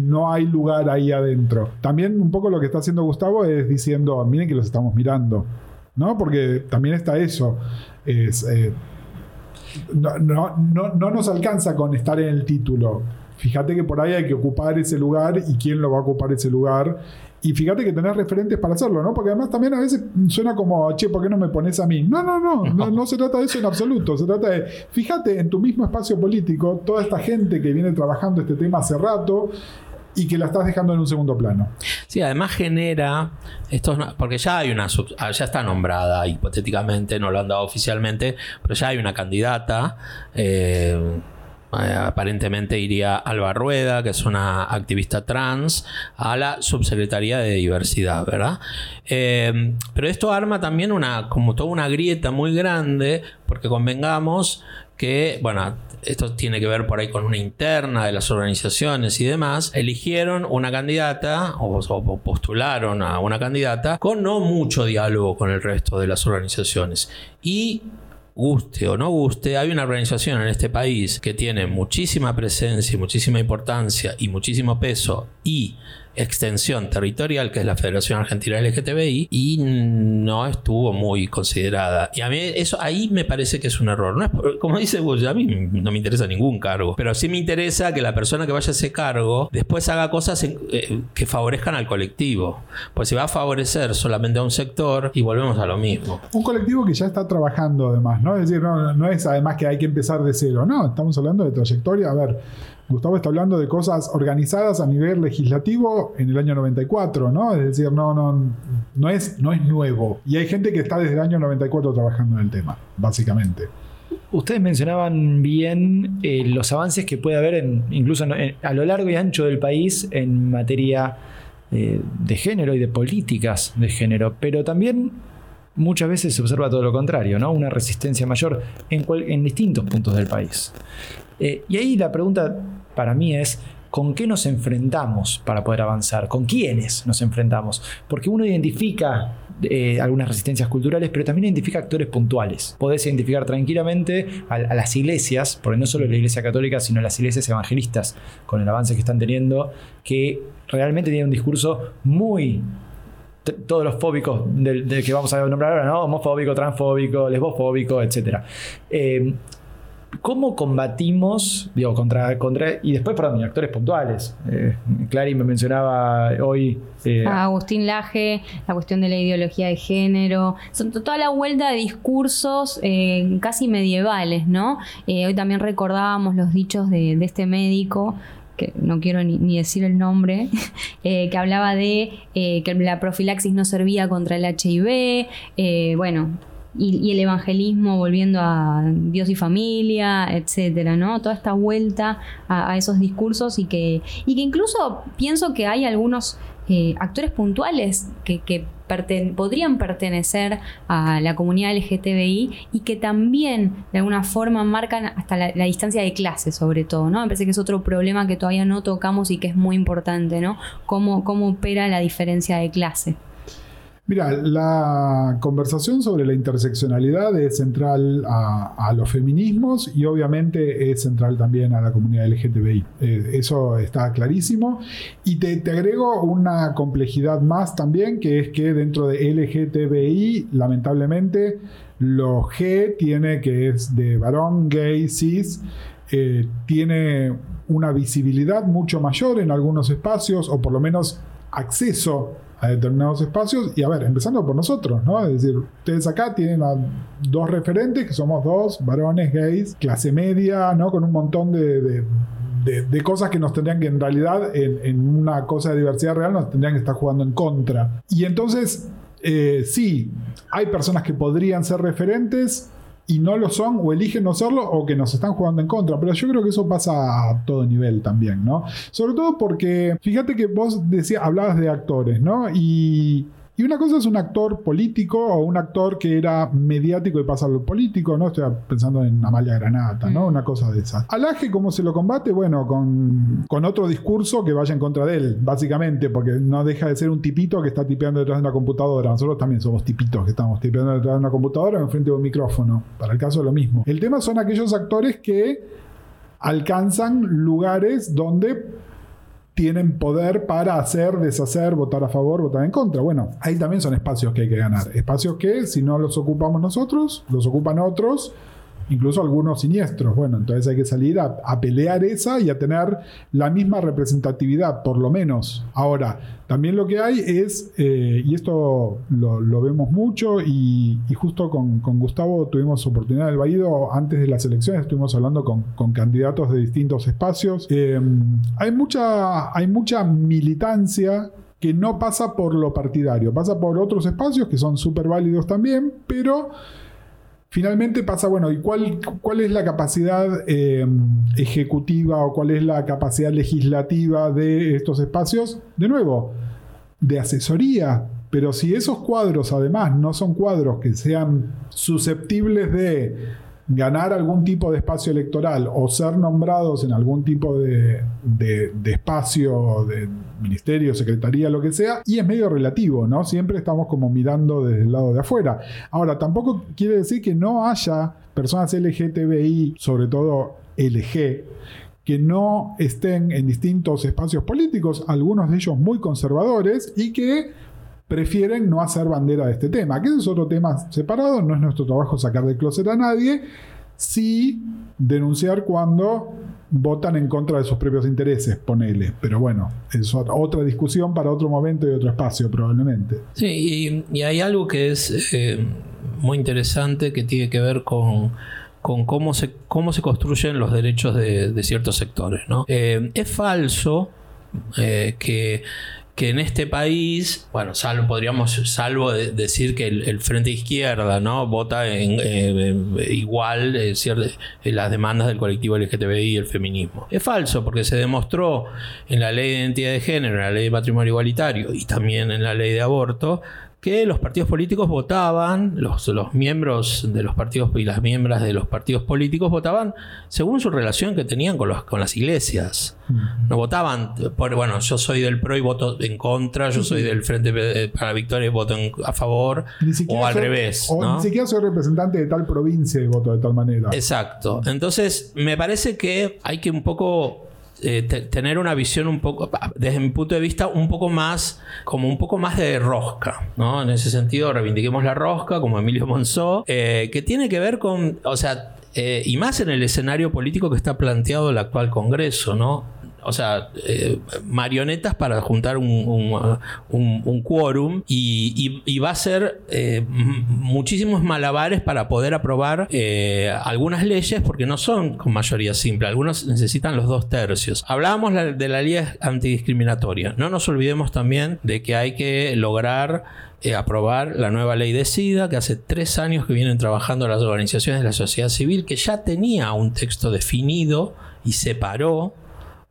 no hay lugar ahí adentro. También un poco lo que está haciendo Gustavo es diciendo, miren que los estamos mirando, ¿no? Porque también está eso. Es, eh, no, no nos alcanza con estar en el título. Fíjate que por ahí hay que ocupar ese lugar y quién lo va a ocupar ese lugar y fíjate que tenés referentes para hacerlo, ¿no? Porque además también a veces suena como, che, ¿por qué no me pones a mí? No, no, no, no, se trata de eso en absoluto. Se trata de, fíjate en tu mismo espacio político, toda esta gente que viene trabajando este tema hace rato y que la estás dejando en un segundo plano. Sí, además genera, esto, porque ya hay una, ah, ya está nombrada hipotéticamente, no lo han dado oficialmente, pero ya hay una candidata. Eh, eh, aparentemente iría Alba Rueda, que es una activista trans, a la subsecretaría de diversidad, ¿verdad? Eh, pero esto arma también una, como toda una grieta muy grande, porque convengamos que, bueno, esto tiene que ver por ahí con una interna de las organizaciones y demás, eligieron una candidata o, o, postularon a una candidata con no mucho diálogo con el resto de las organizaciones. Y guste o no guste, hay una organización en este país que tiene muchísima presencia, muchísima importancia y muchísimo peso y extensión territorial, que es la Federación Argentina LGTBI, y no estuvo muy considerada. Y a mí eso ahí me parece que es un error. No es, como dice Bush, a mí no me interesa ningún cargo, pero sí me interesa que la persona que vaya a ese cargo después haga cosas eh, que favorezcan al colectivo. Pues si va a favorecer solamente a un sector y volvemos a lo mismo. Un colectivo que ya está trabajando además, ¿no? Es decir, no, no es además que hay que empezar de cero, no, estamos hablando de trayectoria. A ver, Gustavo está hablando de cosas organizadas a nivel legislativo en el año 94, ¿no? Es decir, no, no, no, es, nuevo. Y hay gente que está desde el año 94 trabajando en el tema, básicamente. Ustedes mencionaban bien eh, los avances que puede haber incluso a lo largo y ancho del país en materia eh, de género y de políticas de género, pero también muchas veces se observa todo lo contrario, ¿no? Una resistencia mayor en distintos puntos del país. Eh, y ahí la pregunta para mí es, ¿con qué nos enfrentamos para poder avanzar? ¿Con quiénes nos enfrentamos? Porque uno identifica eh, algunas resistencias culturales, pero también identifica actores puntuales. Podés identificar tranquilamente a, las iglesias, porque no solo la iglesia católica, sino las iglesias evangelistas, con el avance que están teniendo, que realmente tienen un discurso muy todos los fóbicos de, que vamos a nombrar ahora, ¿no? Homofóbico, transfóbico, lesbofóbico, etc. ¿Cómo combatimos, digo, contra, contra y después, perdón, actores puntuales? Eh, Clary me mencionaba hoy... Eh, Agustín Laje, la cuestión de la ideología de género, son toda la vuelta de discursos eh, casi medievales, ¿no? hoy también recordábamos los dichos de, este médico que no quiero ni, decir el nombre, eh, que hablaba de eh, que la profilaxis no servía contra el HIV, bueno, y, el evangelismo volviendo a Dios y familia, etcétera, ¿no? Toda esta vuelta a, esos discursos y que, y que incluso pienso que hay algunos eh, actores puntuales que, podrían pertenecer a la comunidad LGTBI y que también de alguna forma marcan hasta la, distancia de clase sobre todo, ¿no? Me parece que es otro problema que todavía no tocamos y que es muy importante, ¿no? Cómo, cómo opera la diferencia de clase. Mira, la conversación sobre la interseccionalidad es central a, los feminismos y obviamente es central también a la comunidad LGTBI. Eh, eso está clarísimo. Y te, agrego una complejidad más también, que es que dentro de LGTBI, lamentablemente, lo G tiene, que es de varón, gay, cis, eh, tiene una visibilidad mucho mayor en algunos espacios, o por lo menos acceso a determinados espacios y a ver, empezando por nosotros, ¿no? Es decir, ustedes acá tienen dos referentes, que somos dos, varones gays, clase media, ¿no? Con un montón de, de, cosas que nos tendrían que en realidad en, una cosa de diversidad real nos tendrían que estar jugando en contra. Y entonces, eh, sí, hay personas que podrían ser referentes, y no lo son o eligen no serlo o que nos están jugando en contra. Pero yo creo que eso pasa a todo nivel también, ¿no? Sobre todo porque, fíjate que vos decías, hablabas de actores, ¿no? Y y una cosa es un actor político o un actor que era mediático y pasa a lo político, ¿no? Estoy pensando en Amalia Granata, ¿no? Mm. Una cosa de esa. Alaje, ¿cómo se lo combate? Bueno, con, otro discurso que vaya en contra de él, básicamente, porque no deja de ser un tipito que está tipeando detrás de una computadora. Nosotros también somos tipitos que estamos tipeando detrás de una computadora enfrente de un micrófono. Para el caso es lo mismo. El tema son aquellos actores que alcanzan lugares donde tienen poder para hacer, deshacer, votar a favor, votar en contra. Bueno, ahí también son espacios que hay que ganar. Espacios que si no los ocupamos nosotros, los ocupan otros incluso algunos siniestros. Bueno, entonces hay que salir a, pelear esa y a tener la misma representatividad, por lo menos. Ahora, también lo que hay es, eh, y esto lo, vemos mucho, y, justo con, Gustavo tuvimos oportunidad del Baído, antes de las elecciones estuvimos hablando con, candidatos de distintos espacios. Eh, hay, mucha, hay mucha militancia que no pasa por lo partidario, pasa por otros espacios que son súper válidos también, pero Finalmente pasa, bueno, ¿y cuál, cuál es la capacidad eh, ejecutiva o cuál es la capacidad legislativa de estos espacios? De nuevo, de asesoría. Pero si esos cuadros además no son cuadros que sean susceptibles de ganar algún tipo de espacio electoral o ser nombrados en algún tipo de, espacio, de ministerio, secretaría, lo que sea, y es medio relativo, ¿no? Siempre estamos como mirando desde el lado de afuera. Ahora, tampoco quiere decir que no haya personas LGTBI, sobre todo LG, que no estén en distintos espacios políticos, algunos de ellos muy conservadores, y que prefieren no hacer bandera de este tema, que es otro tema separado, no es nuestro trabajo sacar del closet a nadie, sí denunciar cuando votan en contra de sus propios intereses, ponele. Pero bueno, es otra discusión para otro momento y otro espacio probablemente. Sí, y, hay algo que es eh, muy interesante que tiene que ver con con cómo se, cómo se construyen los derechos de, ciertos sectores. ¿no? Eh, es falso eh, que que en este país, bueno, salvo, podríamos, salvo decir que el, frente izquierda, ¿no? Vota en, eh, igual eh, en las demandas del colectivo LGTBI y el feminismo. Es falso, porque se demostró en la ley de identidad de género, en la ley de patrimonio igualitario y también en la ley de aborto, que los partidos políticos votaban, los, los miembros de los partidos y las miembros de los partidos políticos votaban según su relación que tenían con, los, con las iglesias. No votaban por, bueno, yo soy del PRO y voto en contra, yo soy del Frente para la Victoria y voto a favor, o al revés. O ni siquiera soy representante de tal provincia y voto de tal manera. Exacto. Entonces, me parece que hay que un poco eh, tener una visión un poco, desde mi punto de vista, un poco más, como un poco más de rosca, ¿no? En ese sentido, reivindiquemos la rosca, como Emilio Monzó, eh, que tiene que ver con, o sea, eh, y más en el escenario político que está planteado el actual Congreso, ¿no? O sea, eh, marionetas para juntar un, un, quórum y, y- va a ser eh, muchísimos malabares para poder aprobar eh, algunas leyes porque no son con mayoría simple, algunos necesitan los dos tercios. Hablábamos de la ley antidiscriminatoria, no nos olvidemos también de que hay que lograr aprobar la nueva ley de SIDA, que hace tres años que vienen trabajando las organizaciones de la sociedad civil, que ya tenía un texto definido y se paró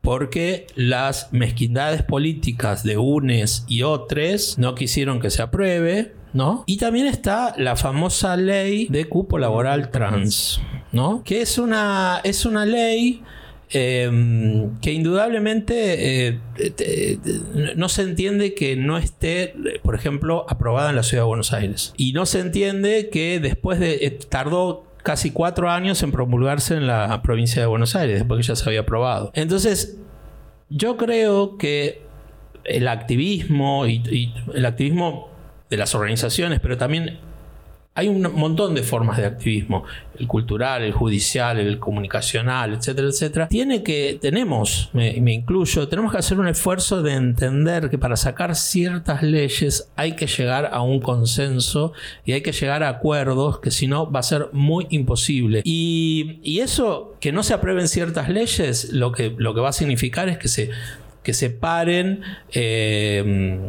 porque las mezquindades políticas de unes y otros no quisieron que se apruebe, ¿no? Y también está la famosa ley de cupo laboral trans, ¿no? Que es una, es una ley eh, que indudablemente eh, no se entiende que no esté, por ejemplo, aprobada en la ciudad de Buenos Aires. Y no se entiende que después de... eh, tardó casi cuatro años en promulgarse en la provincia de Buenos Aires, después que ya se había aprobado. Entonces, yo creo que el activismo y, y el activismo de las organizaciones, pero también hay un montón de formas de activismo, el cultural, el judicial, el comunicacional, etcétera, etcétera. Tiene que, tenemos, me, incluyo, tenemos que hacer un esfuerzo de entender que para sacar ciertas leyes hay que llegar a un consenso y hay que llegar a acuerdos que si no va a ser muy imposible. Y, y eso, que no se aprueben ciertas leyes, lo que, lo que va a significar es que se que se paren eh,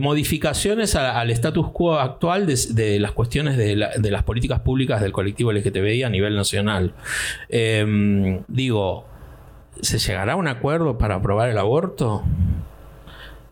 modificaciones al status quo actual de, las cuestiones de, la- de las políticas públicas del colectivo LGTBI a nivel nacional. Digo, ¿se llegará a un acuerdo para aprobar el aborto?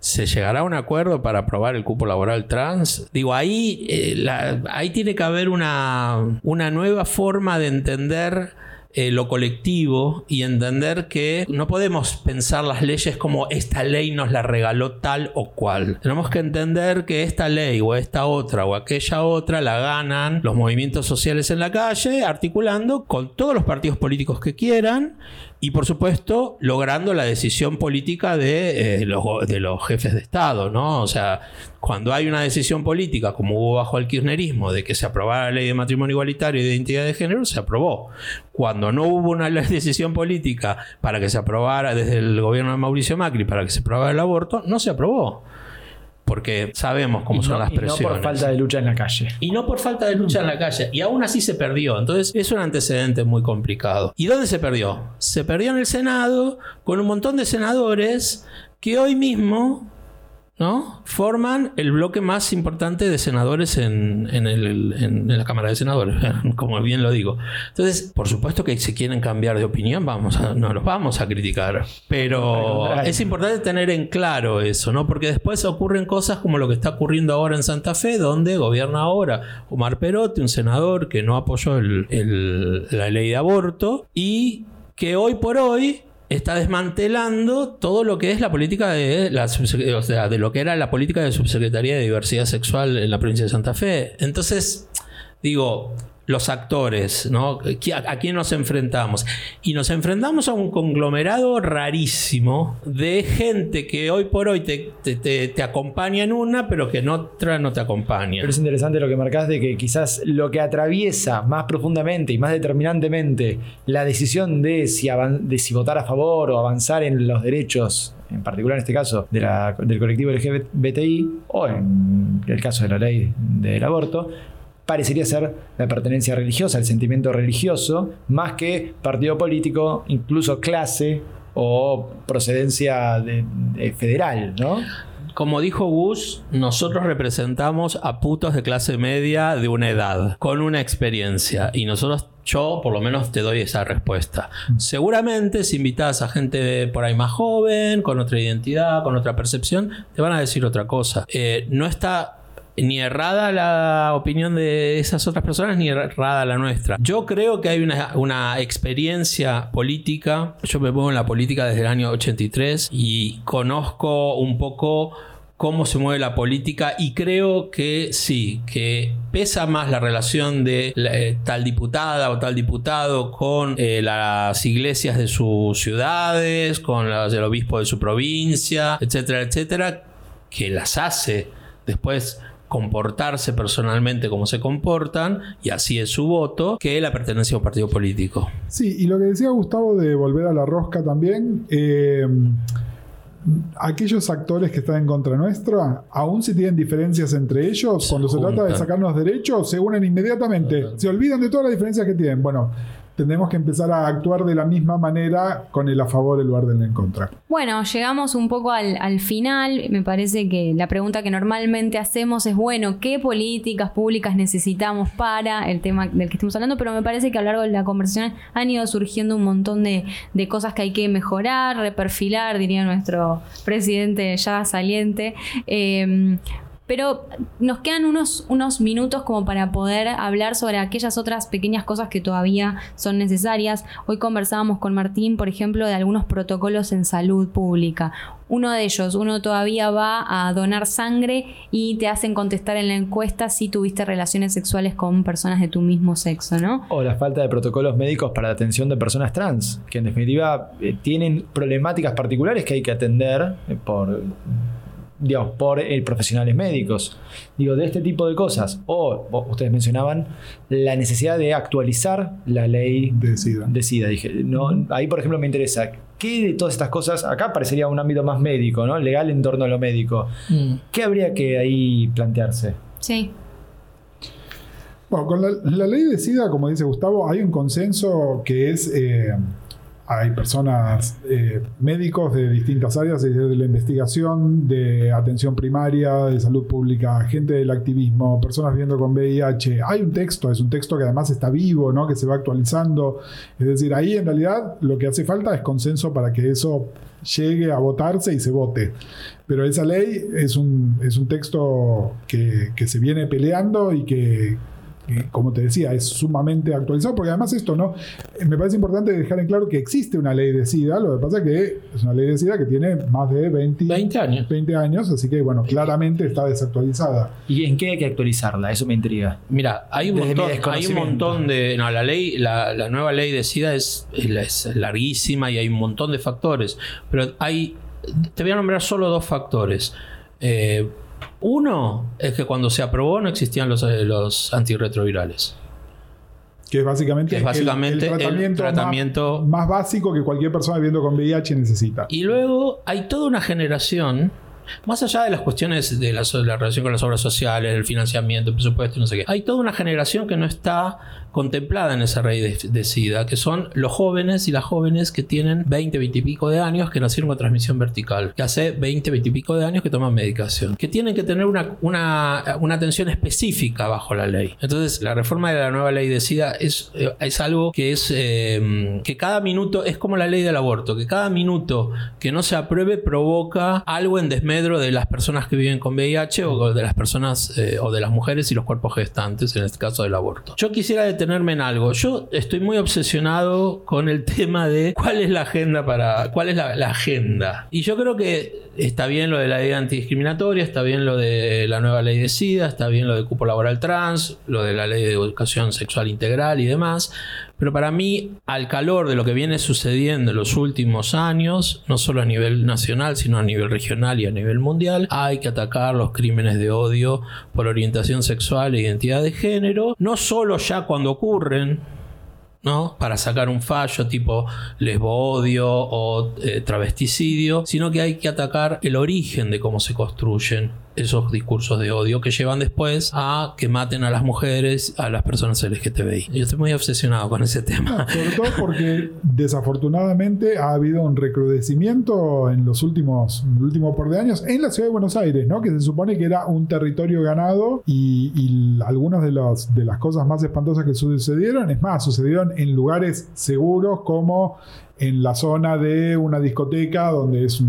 ¿Se llegará a un acuerdo para aprobar el cupo laboral trans? Digo, ahí, eh, ahí tiene que haber una, una nueva forma de entender eh, lo colectivo y entender que no podemos pensar las leyes como esta ley nos la regaló tal o cual. Tenemos que entender que esta ley o esta otra o aquella otra la ganan los movimientos sociales en la calle, articulando con todos los partidos políticos que quieran y por supuesto logrando la decisión política de, eh, los, de los jefes de Estado, ¿no? O sea, cuando hay una decisión política, como hubo bajo el kirchnerismo, de que se aprobara la ley de matrimonio igualitario y de identidad de género, se aprobó. Cuando no hubo una decisión política para que se aprobara desde el gobierno de Mauricio Macri, para que se aprobara el aborto, no se aprobó. Porque sabemos cómo son no- las y no presiones. por falta de lucha en la calle. Y no por falta de lucha en la calle. Y aún así se perdió. Entonces es un antecedente muy complicado. ¿Y dónde se perdió? Se perdió en el Senado con un montón de senadores que hoy mismo ¿no? forman el bloque más importante de senadores en, en el- en- en la Cámara de Senadores, como bien lo digo. Entonces, por supuesto que si quieren cambiar de opinión, vamos a, no los vamos a criticar. Pero es importante tener en claro eso, ¿no? Porque después ocurren cosas como lo que está ocurriendo ahora en Santa Fe, donde gobierna ahora Omar Perotti, un senador que no apoyó el- el- la ley de aborto y que hoy por hoy está desmantelando todo lo que es la política de la o sea, de lo que era la política de subsecretaría de diversidad sexual en la provincia de Santa Fe. Entonces, digo, los actores, ¿no? ¿Qui- ¿A, quién nos enfrentamos? Y nos enfrentamos a un conglomerado rarísimo de gente que hoy por hoy te, te- te- te acompaña en una, pero que en otra no te acompaña. Pero es interesante lo que marcás de que quizás lo que atraviesa más profundamente y más determinantemente la decisión de si, de si votar a favor o avanzar en los derechos, en particular en este caso de la- del colectivo LGBTI, o en el caso de la ley del aborto, parecería ser la pertenencia religiosa, el sentimiento religioso, más que partido político, incluso clase o procedencia de- de federal, ¿no? Como dijo Gus, nosotros representamos a putos de clase media de una edad, con una experiencia. Y nosotros, yo por lo menos te doy esa respuesta. Seguramente si invitas a gente por ahí más joven, con otra identidad, con otra percepción, te van a decir otra cosa. Eh, no está ni errada la opinión de esas otras personas, ni errada la nuestra. Yo creo que hay una, una experiencia política. Yo me pongo en la política desde el año 83 y conozco un poco cómo se mueve la política y creo que sí, que pesa más la relación de eh, tal diputada o tal diputado con eh, las iglesias de sus ciudades, con las del obispo de su provincia, etcétera, etcétera, que las hace después comportarse personalmente como se comportan, y así es su voto, que la pertenencia a un partido político. Sí, y lo que decía Gustavo de volver a la rosca también, eh, aquellos actores que están en contra nuestra, aún si tienen diferencias entre ellos, cuando se trata de sacarnos derechos, se unen inmediatamente, se olvidan de todas las diferencias que tienen. Bueno, tenemos que empezar a actuar de la misma manera con el a favor en lugar del en contra. Bueno, llegamos un poco al, al, final. Me parece que la pregunta que normalmente hacemos es, bueno, ¿qué políticas públicas necesitamos para el tema del que estamos hablando? Pero me parece que a lo largo de la conversación han ido surgiendo un montón de, de cosas que hay que mejorar, reperfilar, diría nuestro presidente ya saliente. Eh, pero nos quedan unos, unos minutos como para poder hablar sobre aquellas otras pequeñas cosas que todavía son necesarias. Hoy conversábamos con Martín, por ejemplo, de algunos protocolos en salud pública. Uno de ellos, uno todavía va a donar sangre y te hacen contestar en la encuesta si tuviste relaciones sexuales con personas de tu mismo sexo, ¿no? O la falta de protocolos médicos para la atención de personas trans, que en definitiva eh, tienen problemáticas particulares que hay que atender eh, por digamos, por eh, profesionales médicos. Digo, de este tipo de cosas. O ustedes mencionaban la necesidad de actualizar la ley de SIDA. De SIDA. Dije, no, ahí, por ejemplo, me interesa. ¿Qué de todas estas cosas, acá parecería un ámbito más médico, ¿no? Legal en torno a lo médico. Mm. ¿Qué habría que ahí plantearse? Sí. Bueno, con la, ley de SIDA, como dice Gustavo, hay un consenso que es eh, hay personas, eh, médicos de distintas áreas, de la investigación, de atención primaria, de salud pública, gente del activismo, personas viviendo con VIH. Hay un texto, es un texto que además está vivo, ¿no? que se va actualizando. Es decir, ahí en realidad lo que hace falta es consenso para que eso llegue a votarse y se vote. Pero esa ley es un, es un texto que, que se viene peleando y que como te decía, es sumamente actualizado, porque además esto no, me parece importante dejar en claro que existe una ley de SIDA, lo que pasa es que es una ley de SIDA que tiene más de 20, años. 20 años, así que bueno, claramente está desactualizada. ¿Y en qué hay que actualizarla? Eso me intriga. Mira, hay un, montón, hay un montón de... No, la ley, la, la nueva ley de SIDA es, es larguísima y hay un montón de factores, pero hay... Te voy a nombrar solo dos factores. Eh, uno es que cuando se aprobó no existían los, eh, los antirretrovirales. Que es básicamente, es básicamente el, tratamiento, más, básico que cualquier persona viviendo con VIH necesita. Y luego hay toda una generación más allá de las cuestiones de la, relación con las obras sociales, el financiamiento, el presupuesto no sé qué, hay toda una generación que no está contemplada en esa raíz de, SIDA, que son los jóvenes y las jóvenes que tienen 20, 20 y pico de años que nacieron con transmisión vertical, que hace 20, 20 y pico de años que toman medicación, que tienen que tener una, una, atención específica bajo la ley. Entonces, la reforma de la nueva ley de SIDA es, eh, es algo que es eh, que cada minuto es como la ley del aborto, que cada minuto que no se apruebe provoca algo en desmedro de las personas que viven con VIH o de las personas eh, o de las mujeres y los cuerpos gestantes, en este caso del aborto. Yo quisiera detener en algo. Yo estoy muy obsesionado con el tema de cuál es la agenda para. cuál es la, agenda. Y yo creo que está bien lo de la ley antidiscriminatoria, está bien lo de la nueva ley de SIDA, está bien lo de cupo laboral trans, lo de la ley de educación sexual integral y demás. Pero para mí, al calor de lo que viene sucediendo en los últimos años, no solo a nivel nacional, sino a nivel regional y a nivel mundial, hay que atacar los crímenes de odio por orientación sexual e identidad de género, no solo ya cuando ocurren, ¿no? Para sacar un fallo tipo lesbo-odio o eh, travesticidio, sino que hay que atacar el origen de cómo se construyen esos discursos de odio que llevan después a que maten a las mujeres, a las personas LGTBI. Yo estoy muy obsesionado con ese tema. sobre todo porque desafortunadamente ha habido un recrudecimiento en los últimos, últimos por de años en la ciudad de Buenos Aires, ¿no? que se supone que era un territorio ganado y, y algunas de, los, de las cosas más espantosas que sucedieron, es más, sucedieron en lugares seguros como en la zona de una discoteca donde es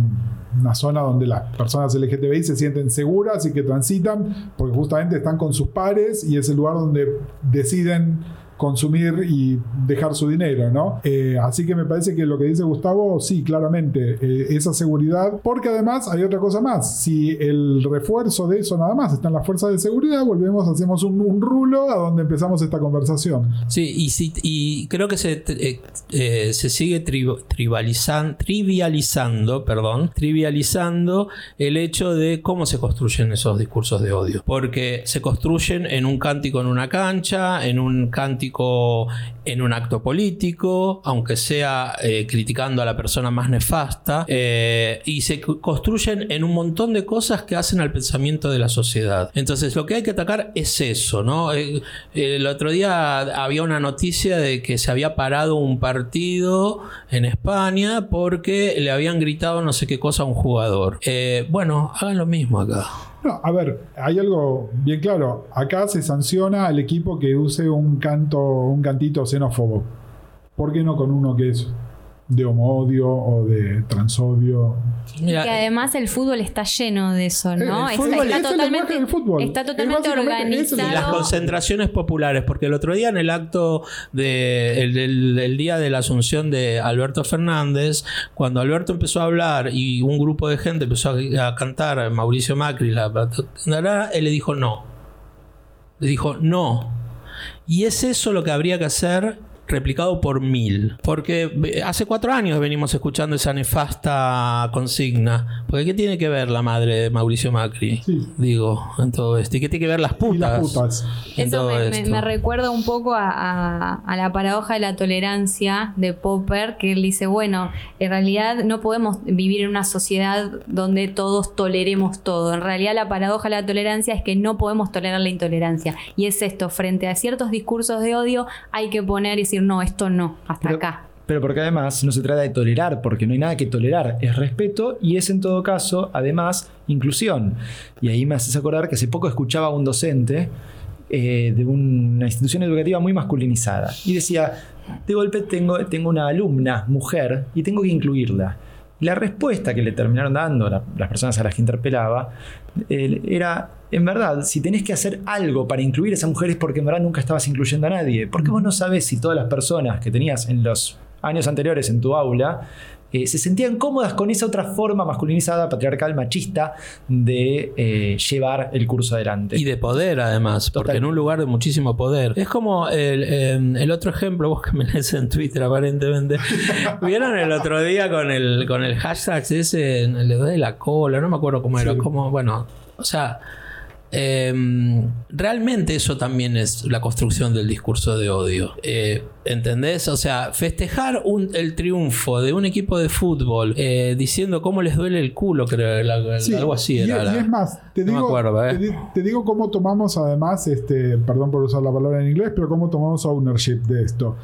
una zona donde las personas LGTBI se sienten seguras y que transitan porque justamente están con sus pares y es el lugar donde deciden consumir y dejar su dinero, ¿no? Eh, así que me parece que lo que dice Gustavo, sí, claramente, eh, esa seguridad, porque además hay otra cosa más, si el refuerzo de eso nada más está en las fuerzas de seguridad, volvemos, hacemos un, rulo a donde empezamos esta conversación. Sí, y, si- y creo que se, eh, se sigue tri- trivializando, perdón, trivializando el hecho de cómo se construyen esos discursos de odio. Porque se construyen en un cántico en una cancha, en un cántico en un acto político, aunque sea eh, criticando a la persona más nefasta, eh, y se co- construyen en un montón de cosas que hacen al pensamiento de la sociedad. Entonces, lo que hay que atacar es eso, ¿no? Eh, el otro día había una noticia de que se había parado un partido en España porque le habían gritado no sé qué cosa a un jugador. Bueno, hagan lo mismo acá. No, a ver, hay algo bien claro. Acá se sanciona al equipo que use un canto, un cantito xenófobo. ¿Por qué no con uno que es de homodio o de transodio? Mira, que además el fútbol está lleno de eso, ¿no? El Está- fútbol está, es el del fútbol. está Es totalmente eso. Y las organizado. concentraciones populares, porque el otro día en el acto de, el, del- el día de la asunción de Alberto Fernández, cuando Alberto empezó a hablar y un grupo de gente empezó a, a cantar Mauricio Macri, la, la- él le dijo no. Le dijo no. Y es eso lo que habría que hacer replicado por mil. Porque eh, hace cuatro años venimos escuchando esa nefasta consigna. Porque ¿qué tiene que ver la madre de Mauricio Macri? Sí. Digo, en todo esto. ¿Y qué tiene que ver las putas? Y las putas. en Eso todo me, me- esto? me recuerda un poco a, a- a la paradoja de la tolerancia de Popper, que él dice, bueno, en realidad no podemos vivir en una sociedad donde todos toleremos todo. En realidad la paradoja de la tolerancia es que no podemos tolerar la intolerancia. Y es esto, frente a ciertos discursos de odio hay que poner y decir, no, esto no, hasta Pero- acá. Pero porque además no se trata de tolerar, porque no hay nada que tolerar, es respeto y es en todo caso, además, inclusión. Y ahí me haces acordar que hace poco escuchaba a un docente eh, de una institución educativa muy masculinizada y decía, de golpe tengo, tengo una alumna, mujer, y tengo que incluirla. La respuesta que le terminaron dando la- las personas a las que interpelaba eh, era, en verdad, si tenés que hacer algo para incluir a esa mujer es porque en verdad nunca estabas incluyendo a nadie. Porque vos no sabés si todas las personas que tenías en los años anteriores en tu aula eh, se sentían cómodas con esa otra forma masculinizada, patriarcal, machista de eh, llevar el curso adelante. Y de poder, además, porque en un lugar de muchísimo poder. Es como el, eh, el otro ejemplo, vos que me lees en Twitter, aparentemente. ¿Vieron el otro día con el, con el hashtag ese, le doy la cola? No me acuerdo cómo era. Sí. Como, bueno, o sea. Eh, realmente eso también es la construcción del discurso de odio. Eh, ¿Entendés? O sea, festejar un- el triunfo de un equipo de fútbol eh, diciendo cómo les duele el culo, creo, la- Sí, algo así era. y la- es más, te No digo, acuerdo, eh. te, di- te digo cómo tomamos además, este, perdón por usar la palabra en inglés, pero cómo tomamos ownership de esto.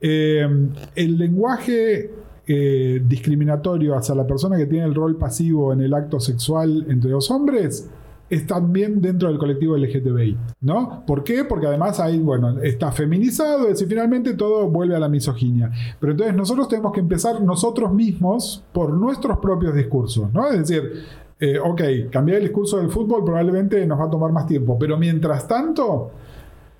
Eh, el lenguaje eh, discriminatorio hacia la persona que tiene el rol pasivo en el acto sexual entre dos hombres es también dentro del colectivo LGTBI, ¿no? ¿Por qué? Porque además hay, bueno, está feminizado, es decir, finalmente todo vuelve a la misoginia. Pero entonces nosotros tenemos que empezar nosotros mismos por nuestros propios discursos, ¿no? Es decir, eh, ok, cambiar el discurso del fútbol probablemente nos va a tomar más tiempo, pero mientras tanto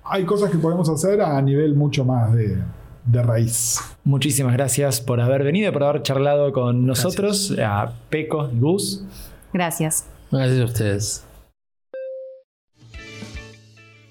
hay cosas que podemos hacer a nivel mucho más de, de raíz. Muchísimas gracias por haber venido y por haber charlado con nosotros, a Peco y Gus. Gracias. Gracias a ustedes.